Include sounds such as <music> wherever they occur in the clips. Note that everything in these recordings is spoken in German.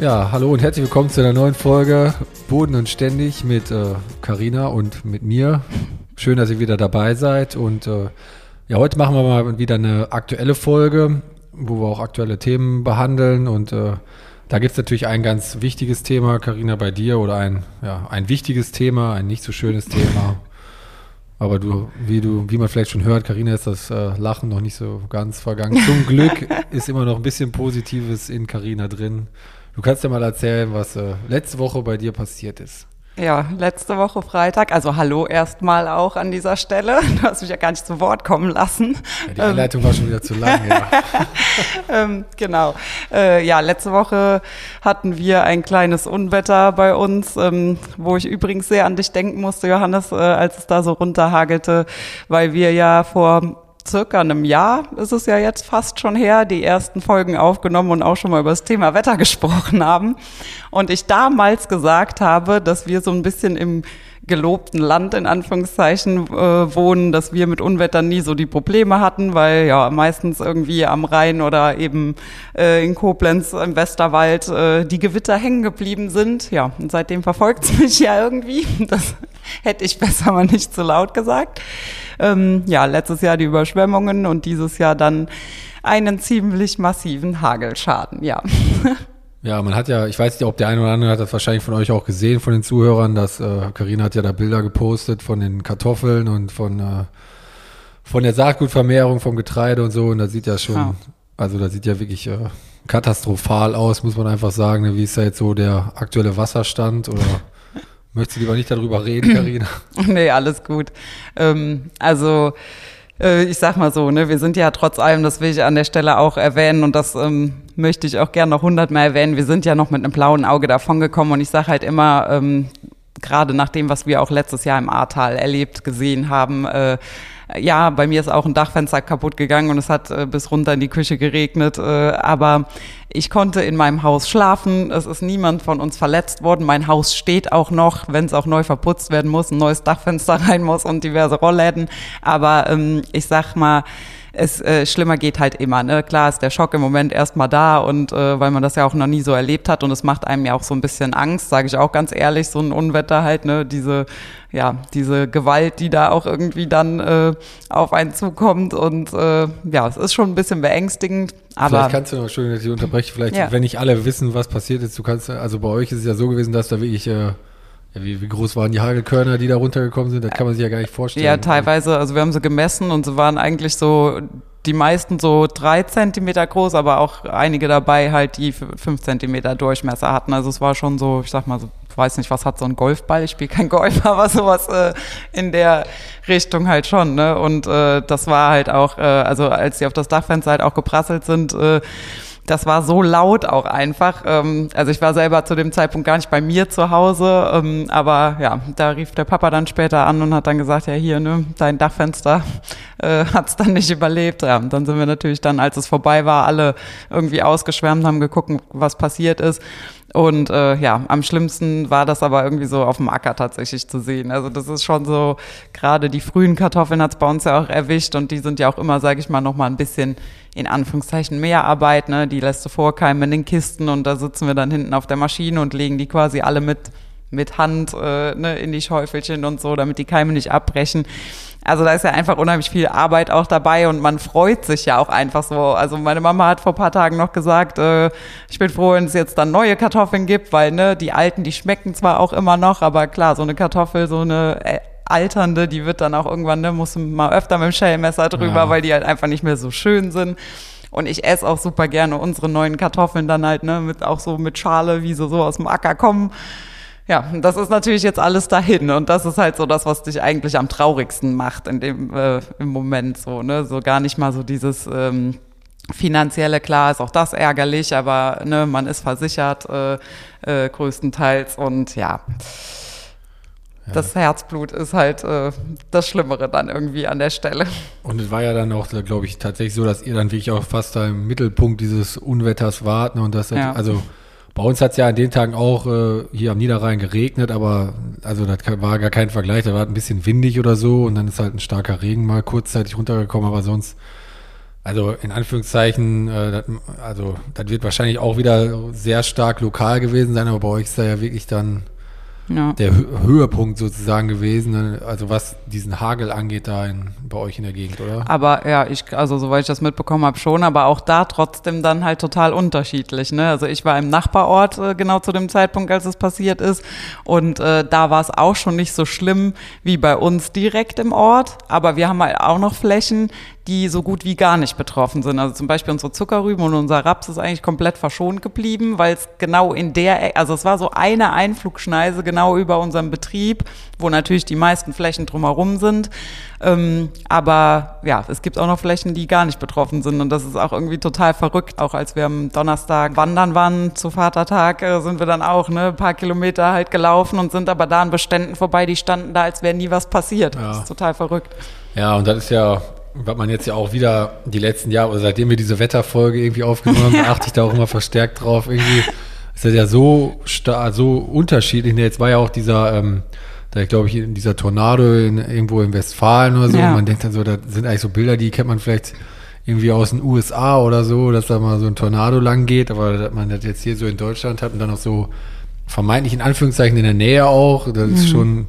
Ja, hallo und herzlich willkommen zu einer neuen Folge Boden und Ständig mit Karina äh, und mit mir. Schön, dass ihr wieder dabei seid. Und äh, ja, heute machen wir mal wieder eine aktuelle Folge, wo wir auch aktuelle Themen behandeln. Und äh, da gibt es natürlich ein ganz wichtiges Thema, Karina, bei dir, oder ein, ja, ein wichtiges Thema, ein nicht so schönes Thema. Aber du, wie du, wie man vielleicht schon hört, Karina ist das äh, Lachen noch nicht so ganz vergangen. Zum Glück <laughs> ist immer noch ein bisschen Positives in Karina drin. Du kannst ja mal erzählen, was äh, letzte Woche bei dir passiert ist. Ja, letzte Woche Freitag. Also hallo erstmal auch an dieser Stelle. <laughs> Du hast mich ja gar nicht zu Wort kommen lassen. Ja, die Einleitung ähm. war schon wieder zu lang, ja. <laughs> ähm, genau. Äh, ja, letzte Woche hatten wir ein kleines Unwetter bei uns, ähm, wo ich übrigens sehr an dich denken musste, Johannes, äh, als es da so runterhagelte, weil wir ja vor circa einem Jahr ist es ja jetzt fast schon her, die ersten Folgen aufgenommen und auch schon mal über das Thema Wetter <laughs> gesprochen haben. Und ich damals gesagt habe, dass wir so ein bisschen im gelobten Land in Anführungszeichen äh, wohnen, dass wir mit Unwettern nie so die Probleme hatten, weil ja meistens irgendwie am Rhein oder eben äh, in Koblenz im Westerwald äh, die Gewitter hängen geblieben sind. Ja, und seitdem verfolgt es <laughs> mich ja irgendwie. Das hätte ich besser mal nicht zu so laut gesagt ähm, ja, letztes Jahr die Überschwemmungen und dieses Jahr dann einen ziemlich massiven Hagelschaden, ja. <laughs> Ja, man hat ja, ich weiß nicht, ob der eine oder andere hat das wahrscheinlich von euch auch gesehen, von den Zuhörern, dass Karina äh, hat ja da Bilder gepostet von den Kartoffeln und von, äh, von der Saatgutvermehrung vom Getreide und so. Und da sieht ja schon, ja. also da sieht ja wirklich äh, katastrophal aus, muss man einfach sagen. Ne? Wie ist da jetzt so der aktuelle Wasserstand oder Möchtest du lieber nicht darüber reden, Karina? <clears throat> nee, alles gut. Ähm, also äh, ich sag mal so, ne, wir sind ja trotz allem, das will ich an der Stelle auch erwähnen und das ähm, möchte ich auch gerne noch hundertmal erwähnen, wir sind ja noch mit einem blauen Auge davongekommen und ich sage halt immer, ähm, gerade nach dem, was wir auch letztes Jahr im Ahrtal erlebt, gesehen haben, äh, ja, bei mir ist auch ein Dachfenster kaputt gegangen und es hat äh, bis runter in die Küche geregnet. Äh, aber ich konnte in meinem Haus schlafen. Es ist niemand von uns verletzt worden. Mein Haus steht auch noch, wenn es auch neu verputzt werden muss, ein neues Dachfenster <laughs> rein muss und diverse Rollläden. Aber ähm, ich sag mal, es äh, schlimmer geht halt immer. Ne? Klar ist der Schock im Moment erstmal da und äh, weil man das ja auch noch nie so erlebt hat und es macht einem ja auch so ein bisschen Angst, sage ich auch ganz ehrlich, so ein Unwetter halt, ne, diese ja, diese Gewalt, die da auch irgendwie dann äh, auf einen zukommt und äh, ja, es ist schon ein bisschen beängstigend. Aber vielleicht kannst du noch, Entschuldigung, dass ich unterbreche, vielleicht, ja. wenn nicht alle wissen, was passiert ist, du kannst, also bei euch ist es ja so gewesen, dass da wirklich äh, wie, wie, groß waren die Hagelkörner, die da runtergekommen sind? Das kann man sich ja gar nicht vorstellen. Ja, teilweise, also wir haben sie gemessen und sie waren eigentlich so, die meisten so drei Zentimeter groß, aber auch einige dabei halt, die fünf Zentimeter Durchmesser hatten. Also es war schon so, ich sag mal so, weiß nicht, was hat so ein Golfball? Ich spiele kein Golf, <laughs> aber sowas äh, in der Richtung halt schon. Ne? Und äh, das war halt auch, äh, also als sie auf das Dachfenster halt auch geprasselt sind, äh, das war so laut auch einfach. Ähm, also ich war selber zu dem Zeitpunkt gar nicht bei mir zu Hause, ähm, aber ja, da rief der Papa dann später an und hat dann gesagt, ja hier, ne, dein Dachfenster äh, hat es dann nicht überlebt. Ja, und dann sind wir natürlich dann, als es vorbei war, alle irgendwie ausgeschwärmt, haben geguckt, was passiert ist. Und äh, ja, am schlimmsten war das aber irgendwie so auf dem Acker tatsächlich zu sehen. Also das ist schon so, gerade die frühen Kartoffeln hat es bei uns ja auch erwischt und die sind ja auch immer, sage ich mal, noch mal ein bisschen in Anführungszeichen mehr Arbeit. Ne? Die lässt du vorkeimen in den Kisten und da sitzen wir dann hinten auf der Maschine und legen die quasi alle mit mit Hand äh, ne, in die Schäufelchen und so, damit die Keime nicht abbrechen. Also da ist ja einfach unheimlich viel Arbeit auch dabei und man freut sich ja auch einfach so. Also meine Mama hat vor paar Tagen noch gesagt, äh, ich bin froh, wenn es jetzt dann neue Kartoffeln gibt, weil ne, die alten, die schmecken zwar auch immer noch, aber klar, so eine Kartoffel, so eine äh, alternde, die wird dann auch irgendwann, ne, muss mal öfter mit dem Schellmesser drüber, ja. weil die halt einfach nicht mehr so schön sind. Und ich esse auch super gerne unsere neuen Kartoffeln dann halt, ne, mit auch so mit Schale, wie sie so aus dem Acker kommen Ja, das ist natürlich jetzt alles dahin und das ist halt so das, was dich eigentlich am traurigsten macht in dem äh, im Moment so, ne, so gar nicht mal so dieses ähm, finanzielle klar ist auch das ärgerlich, aber ne, man ist versichert äh, äh, größtenteils und ja. Das Herzblut ist halt äh, das Schlimmere dann irgendwie an der Stelle. Und es war ja dann auch, glaube ich, tatsächlich so, dass ihr dann wirklich auch fast da im Mittelpunkt dieses Unwetters wart. Ne? Und das, Ja. also bei uns hat es ja an den Tagen auch äh, hier am Niederrhein geregnet, aber also das war gar kein Vergleich. Da war ein bisschen windig oder so und dann ist halt ein starker Regen mal kurzzeitig runtergekommen, aber sonst, also in Anführungszeichen, äh, das, also das wird wahrscheinlich auch wieder sehr stark lokal gewesen sein, aber bei euch ist da ja wirklich dann Ja. der Hö Höhepunkt sozusagen gewesen, ne? also was diesen Hagel angeht da in, bei euch in der Gegend, oder? Aber ja, ich, also soweit ich das mitbekommen habe, schon, aber auch da trotzdem dann halt total unterschiedlich. Ne? Also ich war im Nachbarort äh, genau zu dem Zeitpunkt, als es passiert ist. Und äh, da war es auch schon nicht so schlimm wie bei uns direkt im Ort. Aber wir haben halt auch noch Flächen, die so gut wie gar nicht betroffen sind. Also zum Beispiel unsere Zuckerrüben und unser Raps ist eigentlich komplett verschont geblieben, weil es genau in der, also es war so eine Einflugschneise genau über unserem Betrieb, wo natürlich die meisten Flächen drumherum sind. Ähm, aber ja, es gibt auch noch Flächen, die gar nicht betroffen sind und das ist auch irgendwie total verrückt. Auch als wir am Donnerstag wandern waren zu Vatertag, äh, sind wir dann auch ne, ein paar Kilometer halt gelaufen und sind aber da an Beständen vorbei, die standen da, als wäre nie was passiert. Ja. Das ist total verrückt. Ja, und das ist ja, was man jetzt ja auch wieder die letzten Jahre, oder seitdem wir diese Wetterfolge irgendwie aufgenommen haben, <laughs> achte ich da auch immer verstärkt drauf. Irgendwie ist das ja so so unterschiedlich. Jetzt war ja auch dieser, ähm, da glaube ich, dieser Tornado in, irgendwo in Westfalen oder so. Ja. Man denkt dann so, das sind eigentlich so Bilder, die kennt man vielleicht irgendwie aus den USA oder so, dass da mal so ein Tornado lang geht, aber dass man das jetzt hier so in Deutschland hat und dann auch so vermeintlich in Anführungszeichen in der Nähe auch, das ist schon,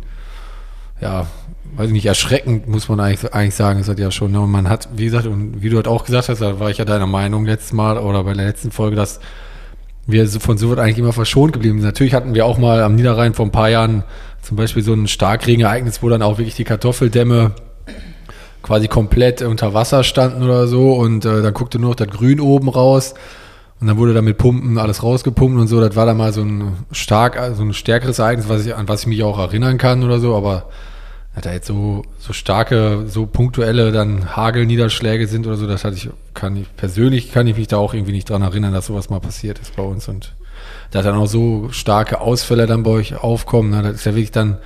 ja, weiß ich nicht, erschreckend, muss man eigentlich, eigentlich sagen, ist das ja schon. Ne? Und man hat, wie gesagt, und wie du halt auch gesagt hast, da war ich ja deiner Meinung letztes Mal oder bei der letzten Folge, dass wir von so wird eigentlich immer verschont geblieben sind. Natürlich hatten wir auch mal am Niederrhein vor ein paar Jahren zum Beispiel so ein Starkregenereignis, wo dann auch wirklich die Kartoffeldämme quasi komplett unter Wasser standen oder so und äh, dann guckte nur noch das Grün oben raus und dann wurde da mit Pumpen alles rausgepumpt und so. Das war dann mal so ein stark, so ein stärkeres Ereignis, was ich, an was ich mich auch erinnern kann oder so, aber da jetzt so, so starke, so punktuelle dann Hagelniederschläge sind oder so, das hatte ich, kann ich, persönlich kann ich mich da auch irgendwie nicht dran erinnern, dass sowas mal passiert ist bei uns und da dann auch so starke Ausfälle dann bei euch aufkommen, ne, das ist ja wirklich dann,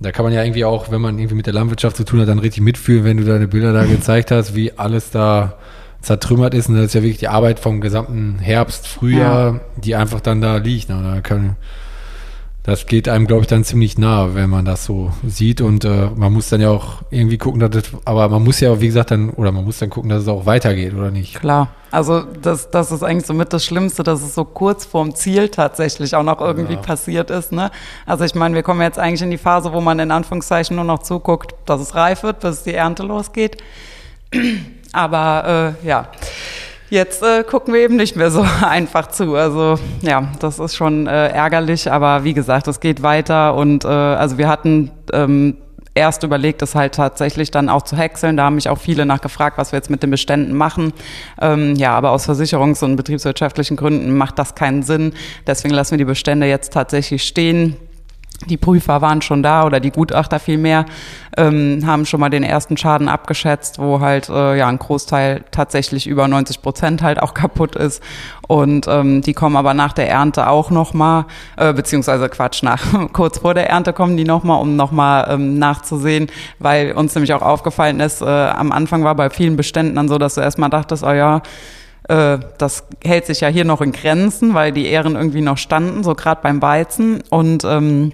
da kann man ja irgendwie auch, wenn man irgendwie mit der Landwirtschaft zu tun hat, dann richtig mitfühlen, wenn du deine Bilder da gezeigt hast, wie alles da zertrümmert ist. Und das ist ja wirklich die Arbeit vom gesamten Herbst, Frühjahr, die einfach dann da liegt. Ne? Da kann, das geht einem, glaube ich, dann ziemlich nah, wenn man das so sieht. Und äh, man muss dann ja auch irgendwie gucken, dass das, aber man muss ja, wie gesagt, dann, oder man muss dann gucken, dass es auch weitergeht, oder nicht? Klar. Also das, das ist eigentlich so mit das Schlimmste, dass es so kurz vorm Ziel tatsächlich auch noch irgendwie Ja. passiert ist. Ne? Also ich meine, wir kommen jetzt eigentlich in die Phase, wo man in Anführungszeichen nur noch zuguckt, dass es reif wird, bis die Ernte losgeht. <clears throat> Aber äh, ja, jetzt äh, gucken wir eben nicht mehr so <laughs> einfach zu. Also ja, das ist schon äh, ärgerlich, aber wie gesagt, es geht weiter und äh, also wir hatten ähm, erst überlegt, es halt tatsächlich dann auch zu häckseln. Da haben mich auch viele nachgefragt, was wir jetzt mit den Beständen machen. Ähm, ja, aber aus versicherungs- und betriebswirtschaftlichen Gründen macht das keinen Sinn. Deswegen lassen wir die Bestände jetzt tatsächlich stehen. Die Prüfer waren schon da oder die Gutachter vielmehr, ähm, haben schon mal den ersten Schaden abgeschätzt, wo halt äh, ja ein Großteil tatsächlich über 90 Prozent halt auch kaputt ist. Und ähm, die kommen aber nach der Ernte auch nochmal, äh, beziehungsweise Quatsch, nach <laughs> kurz vor der Ernte kommen die nochmal, um nochmal ähm, nachzusehen, weil uns nämlich auch aufgefallen ist, äh, am Anfang war bei vielen Beständen dann so, dass du erstmal dachtest, oh ja, äh, das hält sich ja hier noch in Grenzen, weil die Ähren irgendwie noch standen, so gerade beim Weizen. Und ähm,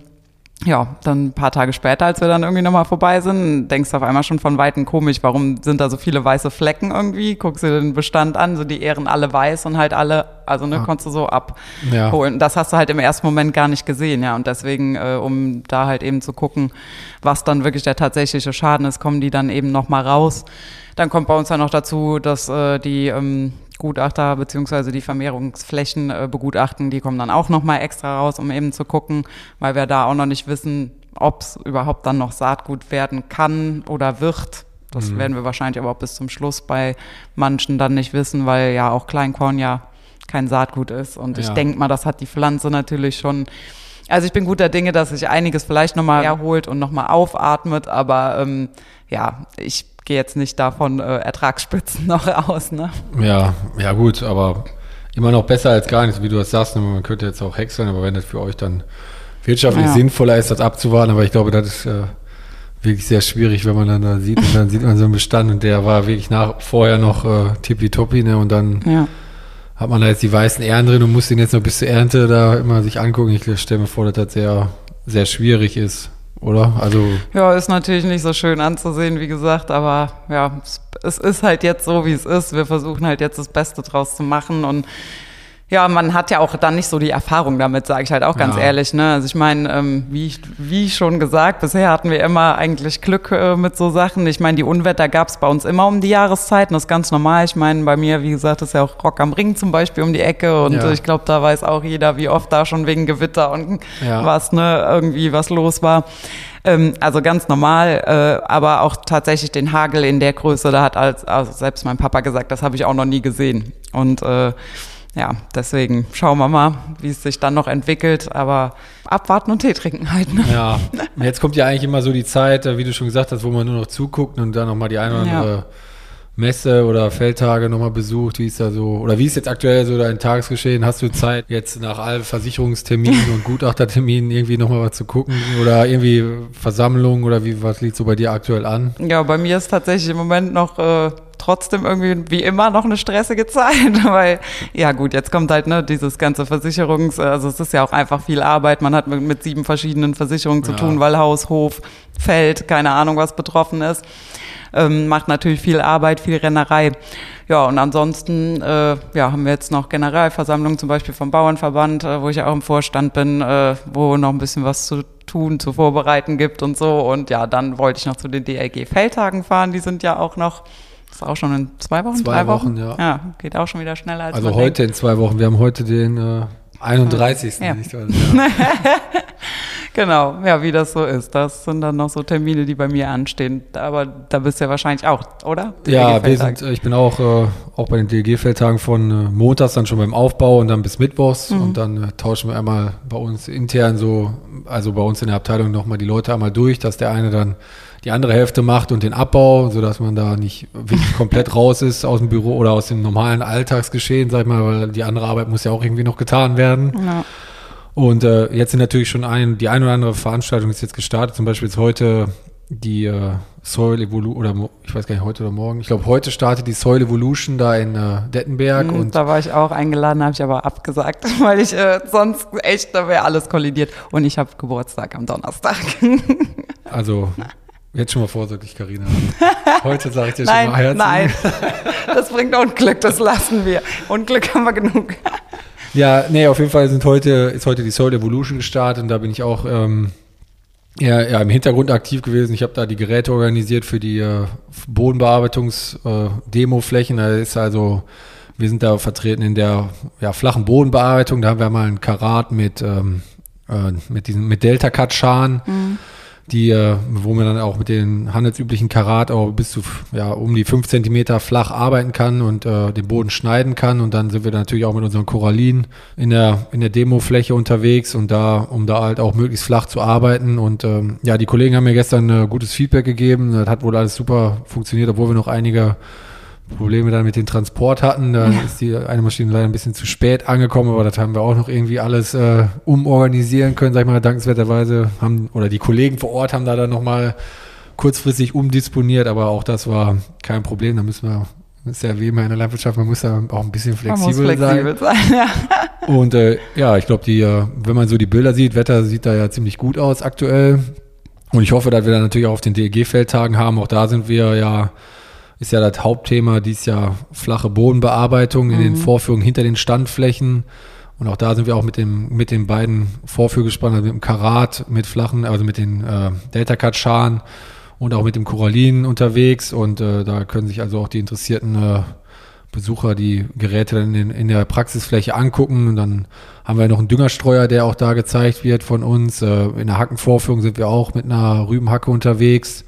ja, dann ein paar Tage später, als wir dann irgendwie nochmal vorbei sind, denkst du auf einmal schon von Weitem komisch, warum sind da so viele weiße Flecken irgendwie? Guckst du den Bestand an, so die Ähren alle weiß und halt alle, also ne, Ah. konntest du so Ja. abholen. Das hast du halt im ersten Moment gar nicht gesehen, ja. Und deswegen, äh, um da halt eben zu gucken, was dann wirklich der tatsächliche Schaden ist, kommen die dann eben nochmal raus. Dann kommt bei uns ja noch dazu, dass äh, die ähm, Gutachter beziehungsweise die Vermehrungsflächen äh, begutachten, die kommen dann auch nochmal extra raus, um eben zu gucken, weil wir da auch noch nicht wissen, ob es überhaupt dann noch Saatgut werden kann oder wird. Das werden wir wahrscheinlich aber auch bis zum Schluss bei manchen dann nicht wissen, weil ja auch Kleinkorn ja kein Saatgut ist. Und ich Ja. denke mal, das hat die Pflanze natürlich schon Also ich bin guter Dinge, dass sich einiges vielleicht nochmal erholt und nochmal aufatmet, aber ähm, ja, ich gehe jetzt nicht davon äh, Ertragsspitzen <laughs> noch aus. Ne? Ja, ja gut, aber immer noch besser als gar nichts, wie du das sagst. Ne? Man könnte jetzt auch häckseln, aber wenn das für euch dann wirtschaftlich ja. sinnvoller ist, das abzuwarten, aber ich glaube, das ist äh, wirklich sehr schwierig, wenn man dann da sieht und dann sieht man so einen Bestand und der war wirklich nach vorher noch äh, tippitoppi, ne? Und dann ja. hat man da jetzt die weißen Ähren drin und muss den jetzt noch bis zur Ernte da immer sich angucken. Ich stelle mir vor, dass das sehr, sehr schwierig ist oder? Also ja, ist natürlich nicht so schön anzusehen, wie gesagt, aber ja, es, ist halt jetzt so, wie es ist. Wir versuchen halt jetzt das Beste draus zu machen und ja, man hat ja auch dann nicht so die Erfahrung damit, sage ich halt auch ganz ja. ehrlich. Ne? Also ich meine, ähm, wie, wie schon gesagt, bisher hatten wir immer eigentlich Glück äh, mit so Sachen. Ich meine, die Unwetter gab es bei uns immer um die Jahreszeiten, das ist ganz normal. Ich meine, bei mir, wie gesagt, ist ja auch Rock am Ring zum Beispiel um die Ecke und ja. ich glaube, da weiß auch jeder, wie oft da schon wegen Gewitter und ja. was, ne, irgendwie was los war ähm, also ganz normal, äh, aber auch tatsächlich den Hagel in der Größe, da hat als, also selbst mein Papa gesagt, das habe ich auch noch nie gesehen. Und äh, ja, deswegen schauen wir mal, wie es sich dann noch entwickelt. Aber abwarten und Tee trinken halt. Ne? Ja, jetzt kommt ja eigentlich immer so die Zeit, äh, wie du schon gesagt hast, wo man nur noch zuguckt und dann nochmal die eine oder andere ja. Messe oder Feldtage nochmal besucht. Wie ist da so, oder wie ist jetzt aktuell so dein Tagesgeschehen? Hast du Zeit, jetzt nach allen Versicherungsterminen und <laughs> Gutachterterminen irgendwie nochmal was zu gucken? Oder irgendwie Versammlungen oder wie, was liegt so bei dir aktuell an? Ja, bei mir ist tatsächlich im Moment noch äh, trotzdem irgendwie wie immer noch eine stressige Zeit, <laughs> weil ja gut, jetzt kommt halt ne dieses ganze Versicherungs, also es ist ja auch einfach viel Arbeit. Man hat mit, mit sieben verschiedenen Versicherungen zu ja. tun, weil Haus, Hof, Feld, keine Ahnung was betroffen ist. Ähm, macht natürlich viel Arbeit, viel Rennerei. Ja, und ansonsten äh, ja, haben wir jetzt noch Generalversammlungen, zum Beispiel vom Bauernverband, äh, wo ich ja auch im Vorstand bin, äh, wo noch ein bisschen was zu tun, zu vorbereiten gibt und so. Und ja, dann wollte ich noch zu den DLG-Feldtagen fahren, die sind ja auch noch ist auch schon in zwei Wochen, zwei drei Wochen? Wochen? ja. Ja, geht auch schon wieder schneller als Also heute denkt. in zwei Wochen. Wir haben heute den äh, 31. Ja. Nicht, also, ja. <laughs> genau, ja, wie das so ist. Das sind dann noch so Termine, die bei mir anstehen. Aber da bist du ja wahrscheinlich auch, oder? ja, wir sind, ich bin auch, äh, auch bei den DLG-Feldtagen von äh, montags dann schon beim Aufbau und dann bis Mittwochs. Mhm. Und dann äh, tauschen wir einmal bei uns intern so, also bei uns in der Abteilung nochmal die Leute einmal durch, dass der eine dann die andere Hälfte macht und den Abbau, sodass man da nicht wirklich <laughs> komplett raus ist aus dem Büro oder aus dem normalen Alltagsgeschehen, sag ich mal, weil die andere Arbeit muss ja auch irgendwie noch getan werden. Ja. Und äh, jetzt sind natürlich schon ein, die eine oder andere Veranstaltung ist jetzt gestartet, zum Beispiel jetzt heute die äh, Soil Evolution, oder ich weiß gar nicht, heute oder morgen. Ich glaube, heute startet die Soil Evolution da in äh, Dettenberg. Mhm, und da war ich auch eingeladen, habe ich aber abgesagt, <laughs> weil ich äh, sonst echt, da wäre alles kollidiert. Und ich habe Geburtstag am Donnerstag. <laughs> also Jetzt schon mal vorsichtig, Karina. Heute sage ich dir nein, schon mal herzlich. Nein, das bringt Unglück, das lassen wir. Unglück haben wir genug. Ja, nee, auf jeden Fall sind heute, ist heute die Soul Evolution gestartet und da bin ich auch ähm, ja, ja, im Hintergrund aktiv gewesen. Ich habe da die Geräte organisiert für die äh, Bodenbearbeitungs-Demo-Flächen. Äh, da ist also, wir sind da vertreten in der ja, flachen Bodenbearbeitung. Da haben wir mal ein Karat mit, ähm, äh, mit, diesen, mit Delta-Cut-Scharen. Mhm die, äh, wo man dann auch mit den handelsüblichen Karat auch bis zu ja, um die fünf Zentimeter flach arbeiten kann und äh, den Boden schneiden kann. Und dann sind wir natürlich auch mit unseren Korallinen in der, in der Demofläche unterwegs und da, um da halt auch möglichst flach zu arbeiten. Und ähm, ja, die Kollegen haben mir gestern äh, gutes Feedback gegeben. Das hat wohl alles super funktioniert, obwohl wir noch einige Probleme dann mit dem Transport hatten. Da ist die eine Maschine leider ein bisschen zu spät angekommen, aber das haben wir auch noch irgendwie alles äh, umorganisieren können, sag ich mal, dankenswerterweise haben, oder die Kollegen vor Ort haben da dann nochmal kurzfristig umdisponiert, aber auch das war kein Problem. Da müssen wir, das ist ja wie immer in der Landwirtschaft, man muss da auch ein bisschen flexibel, flexibel sein. sein ja. <laughs> Und äh, ja, ich glaube, die, äh, wenn man so die Bilder sieht, Wetter sieht da ja ziemlich gut aus aktuell. Und ich hoffe, dass wir dann natürlich auch auf den DEG-Feldtagen haben. Auch da sind wir ja ist ja das Hauptthema dies Jahr flache Bodenbearbeitung in mhm. den Vorführungen hinter den Standflächen. Und auch da sind wir auch mit dem mit den beiden Vorführgespannen, also mit dem Karat, mit flachen, also mit den äh, Delta Cut Scharen und auch mit dem Korallin unterwegs. Und äh, da können sich also auch die interessierten äh, Besucher die Geräte dann in, in, der Praxisfläche angucken. Und dann haben wir noch einen Düngerstreuer, der auch da gezeigt wird von uns. Äh, in der Hackenvorführung sind wir auch mit einer Rübenhacke unterwegs.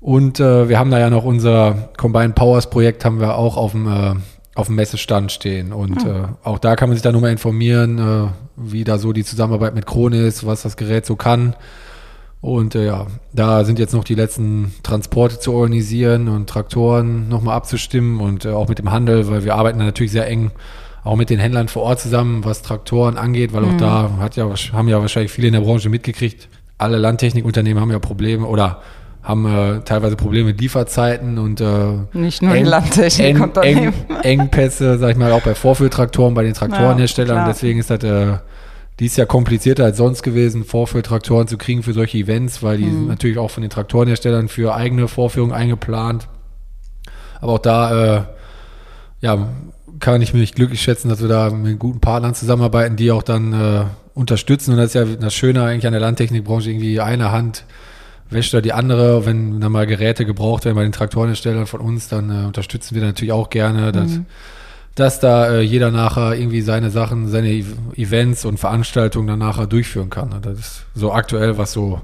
Und äh, wir haben da ja noch unser Combined Powers Projekt haben wir auch auf dem, äh, auf dem Messestand stehen. Und äh, auch da kann man sich dann nochmal informieren, äh, wie da so die Zusammenarbeit mit Krone ist, was das Gerät so kann. Und äh, ja, da sind jetzt noch die letzten Transporte zu organisieren und Traktoren nochmal abzustimmen und äh, auch mit dem Handel, weil wir arbeiten da natürlich sehr eng auch mit den Händlern vor Ort zusammen, was Traktoren angeht, weil auch da hat ja, haben ja wahrscheinlich viele in der Branche mitgekriegt. Alle Landtechnikunternehmen haben ja Probleme oder haben äh, teilweise Probleme mit Lieferzeiten und äh, Nicht nur Eng- Landtechnikunternehmen. <laughs> Eng, Engpässe, sag ich mal, auch bei Vorführtraktoren, bei den Traktorenherstellern. Ja. Deswegen ist das äh, dies Jahr komplizierter als sonst gewesen, Vorführtraktoren zu kriegen für solche Events, weil die Mhm. sind natürlich auch von den Traktorenherstellern für eigene Vorführungen eingeplant. Aber auch da, äh, ja, kann ich mich glücklich schätzen, dass wir da mit guten Partnern zusammenarbeiten, die auch dann äh, unterstützen. Und das ist ja das Schöne eigentlich an der Landtechnikbranche, irgendwie eine Hand wäscht da die andere. Wenn dann mal Geräte gebraucht werden bei den Traktorenherstellern von uns, dann äh, unterstützen wir natürlich auch gerne, dass, dass da äh, jeder nachher irgendwie seine Sachen, seine Events und Veranstaltungen dann nachher durchführen kann. Und Das ist so aktuell, was so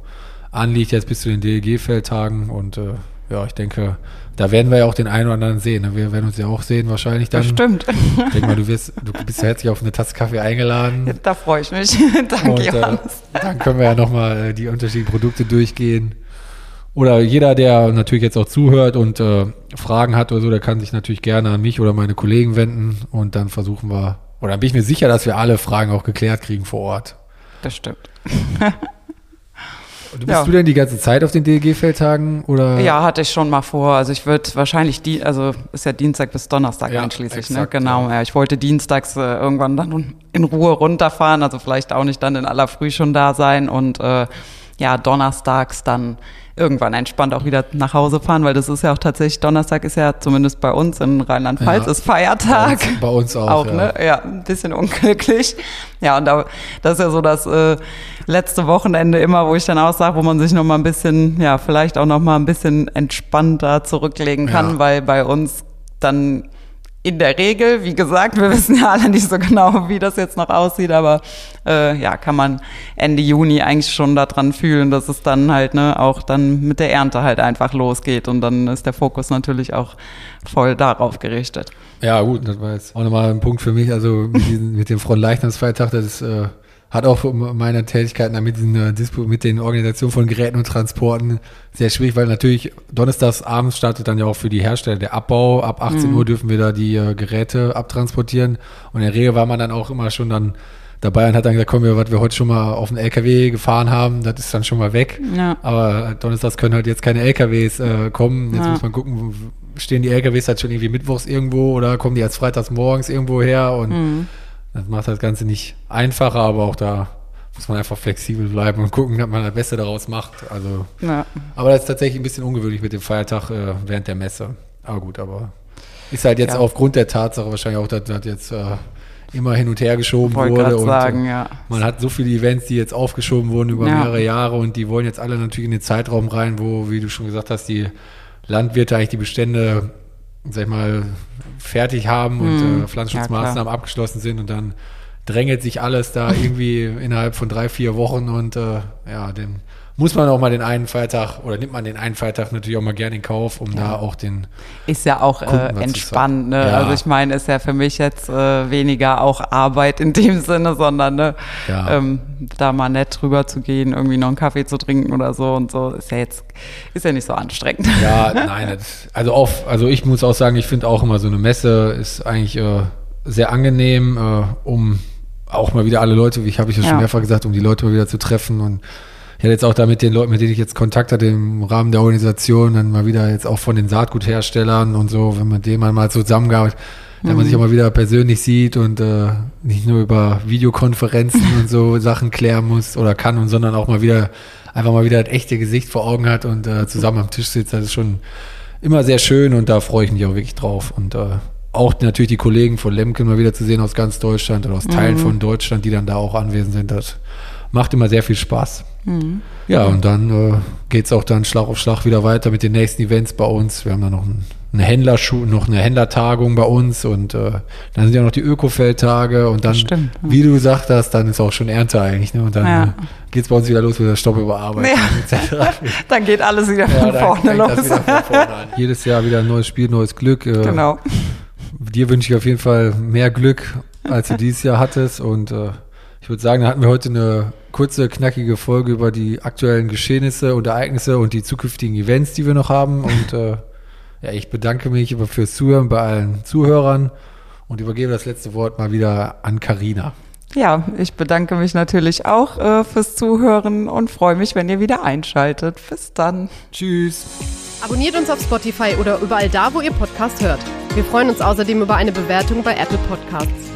anliegt jetzt bis zu den DLG-Feldtagen und äh, ja, ich denke, da werden wir ja auch den einen oder anderen sehen. ne? Wir werden uns ja auch sehen wahrscheinlich dann. Bestimmt. Ich denke mal, du wirst, du bist ja herzlich auf eine Tasse Kaffee eingeladen. Da freue ich mich. <laughs> Danke, Und äh, Johannes. dann können wir ja nochmal äh, die unterschiedlichen Produkte durchgehen. Oder jeder, der natürlich jetzt auch zuhört und äh, Fragen hat oder so, der kann sich natürlich gerne an mich oder meine Kollegen wenden und dann versuchen wir, oder dann bin ich mir sicher, dass wir alle Fragen auch geklärt kriegen vor Ort. Das stimmt. <laughs> Bist Ja. du denn die ganze Zeit auf den DLG-Feldtagen oder? Ja, hatte ich schon mal vor. Also ich würde wahrscheinlich die, also ist ja Dienstag bis Donnerstag Ja, einschließlich, exakt, ne? Genau. Ja. ich wollte dienstags äh, irgendwann dann in Ruhe runterfahren, also vielleicht auch nicht dann in aller Früh schon da sein und äh, ja, donnerstags dann irgendwann entspannt auch wieder nach Hause fahren, weil das ist ja auch tatsächlich, Donnerstag ist ja zumindest bei uns in Rheinland-Pfalz Ja. ist Feiertag. Bei uns, bei uns auch. auch, ja. ne? Ja, ein bisschen unglücklich. Ja, und da, das ist ja so das äh, letzte Wochenende immer, wo ich dann auch sage, wo man sich noch mal ein bisschen, ja, vielleicht auch noch mal ein bisschen entspannter zurücklegen kann, Ja. weil bei uns dann in der Regel, wie gesagt, wir wissen ja alle nicht so genau, wie das jetzt noch aussieht, aber äh, ja, kann man Ende Juni eigentlich schon daran fühlen, dass es dann halt ne, auch dann mit der Ernte halt einfach losgeht und dann ist der Fokus natürlich auch voll darauf gerichtet. Ja, gut, das war jetzt auch nochmal ein Punkt für mich. Also mit, diesen, mit dem Fronleichnamsfeiertag, das ist, äh, hat auch meine Tätigkeiten mit, mit den Organisationen von Geräten und Transporten sehr schwierig, weil natürlich donnerstags abends startet dann ja auch für die Hersteller der Abbau. Ab 18 Uhr dürfen wir da die äh, Geräte abtransportieren. Und in der Regel war man dann auch immer schon dann dabei und hat dann gesagt, komm, wir, was wir heute schon mal auf den LKW gefahren haben, das ist dann schon mal weg. Ja. Aber donnerstags können halt jetzt keine LKWs äh, kommen. Jetzt Ja. muss man gucken, stehen die LKWs halt schon irgendwie mittwochs irgendwo oder kommen die als freitags morgens irgendwo her und Mhm. Das macht das Ganze nicht einfacher, aber auch da muss man einfach flexibel bleiben und gucken, dass man das Beste daraus macht. Also, Ja. aber das ist tatsächlich ein bisschen ungewöhnlich mit dem Feiertag äh, während der Messe. Aber gut, aber ist halt jetzt Ja. aufgrund der Tatsache wahrscheinlich auch, dass das jetzt äh, immer hin und her geschoben Wollte wurde. und, sagen, äh, ja. man hat so viele Events, die jetzt aufgeschoben wurden über mehrere Jahre und die wollen jetzt alle natürlich in den Zeitraum rein, wo, wie du schon gesagt hast, die Landwirte eigentlich die Bestände, sag ich mal, fertig haben und Mhm. äh, Ja, Pflanzenschutzmaßnahmen abgeschlossen sind und dann drängelt sich alles da irgendwie <laughs> innerhalb von drei, vier Wochen und äh, ja, dann muss man auch mal den einen Feiertag oder nimmt man den einen Feiertag natürlich auch mal gerne in Kauf, um da auch den Ist ja auch Kunden äh, entspannt, ne? Ja. Also ich meine, ist ja für mich jetzt äh, weniger auch Arbeit in dem Sinne, sondern ne, Ja. ähm, da mal nett drüber zu gehen, irgendwie noch einen Kaffee zu trinken oder so und so, ist ja jetzt, ist ja nicht so anstrengend. Ja, <laughs> nein, das, also auch, also ich muss auch sagen, ich finde auch immer so eine Messe ist eigentlich äh, sehr angenehm, äh, um auch mal wieder alle Leute, wie ich habe ich ja schon Ja. mehrfach gesagt, um die Leute mal wieder zu treffen und ich hatte jetzt auch da mit den Leuten, mit denen ich jetzt Kontakt hatte im Rahmen der Organisation, dann mal wieder jetzt auch von den Saatgutherstellern und so, wenn man denen mal zusammengearbeitet, wenn man sich auch mal wieder persönlich sieht und äh, nicht nur über Videokonferenzen und so <laughs> Sachen klären muss oder kann und sondern auch mal wieder einfach mal wieder das echte Gesicht vor Augen hat und äh, zusammen am Tisch sitzt, das ist schon immer sehr schön und da freue ich mich auch wirklich drauf. Und äh, auch natürlich die Kollegen von Lemken mal wieder zu sehen aus ganz Deutschland oder aus Teilen von Deutschland, die dann da auch anwesend sind, das macht immer sehr viel Spaß. Ja, und dann äh, geht es auch dann Schlag auf Schlag wieder weiter mit den nächsten Events bei uns. Wir haben dann noch ein, eine Händlerschuh, noch eine Händlertagung bei uns und äh, dann sind ja noch die Ökofeldtage und dann, Stimmt, ja. wie du gesagt hast, dann ist auch schon Ernte eigentlich. Ne? Und dann Ja. äh, geht es bei uns wieder los mit der Stoppüberarbeitung Ja. <laughs> Dann geht alles wieder Ja, von dann vorne los. das wieder von vorne. <laughs> Jedes Jahr wieder ein neues Spiel, neues Glück. Äh, Genau. dir wünsche ich auf jeden Fall mehr Glück, als du <laughs> dieses Jahr hattest. Und äh, ich würde sagen, da hatten wir heute eine kurze, knackige Folge über die aktuellen Geschehnisse und Ereignisse und die zukünftigen Events, die wir noch haben. Und äh, ja, ich bedanke mich fürs Zuhören bei allen Zuhörern und übergebe das letzte Wort mal wieder an Karina. Ja, ich bedanke mich natürlich auch äh, fürs Zuhören und freue mich, wenn ihr wieder einschaltet. Bis dann. Tschüss. Abonniert uns auf Spotify oder überall da, wo ihr Podcast hört. Wir freuen uns außerdem über eine Bewertung bei Apple Podcasts.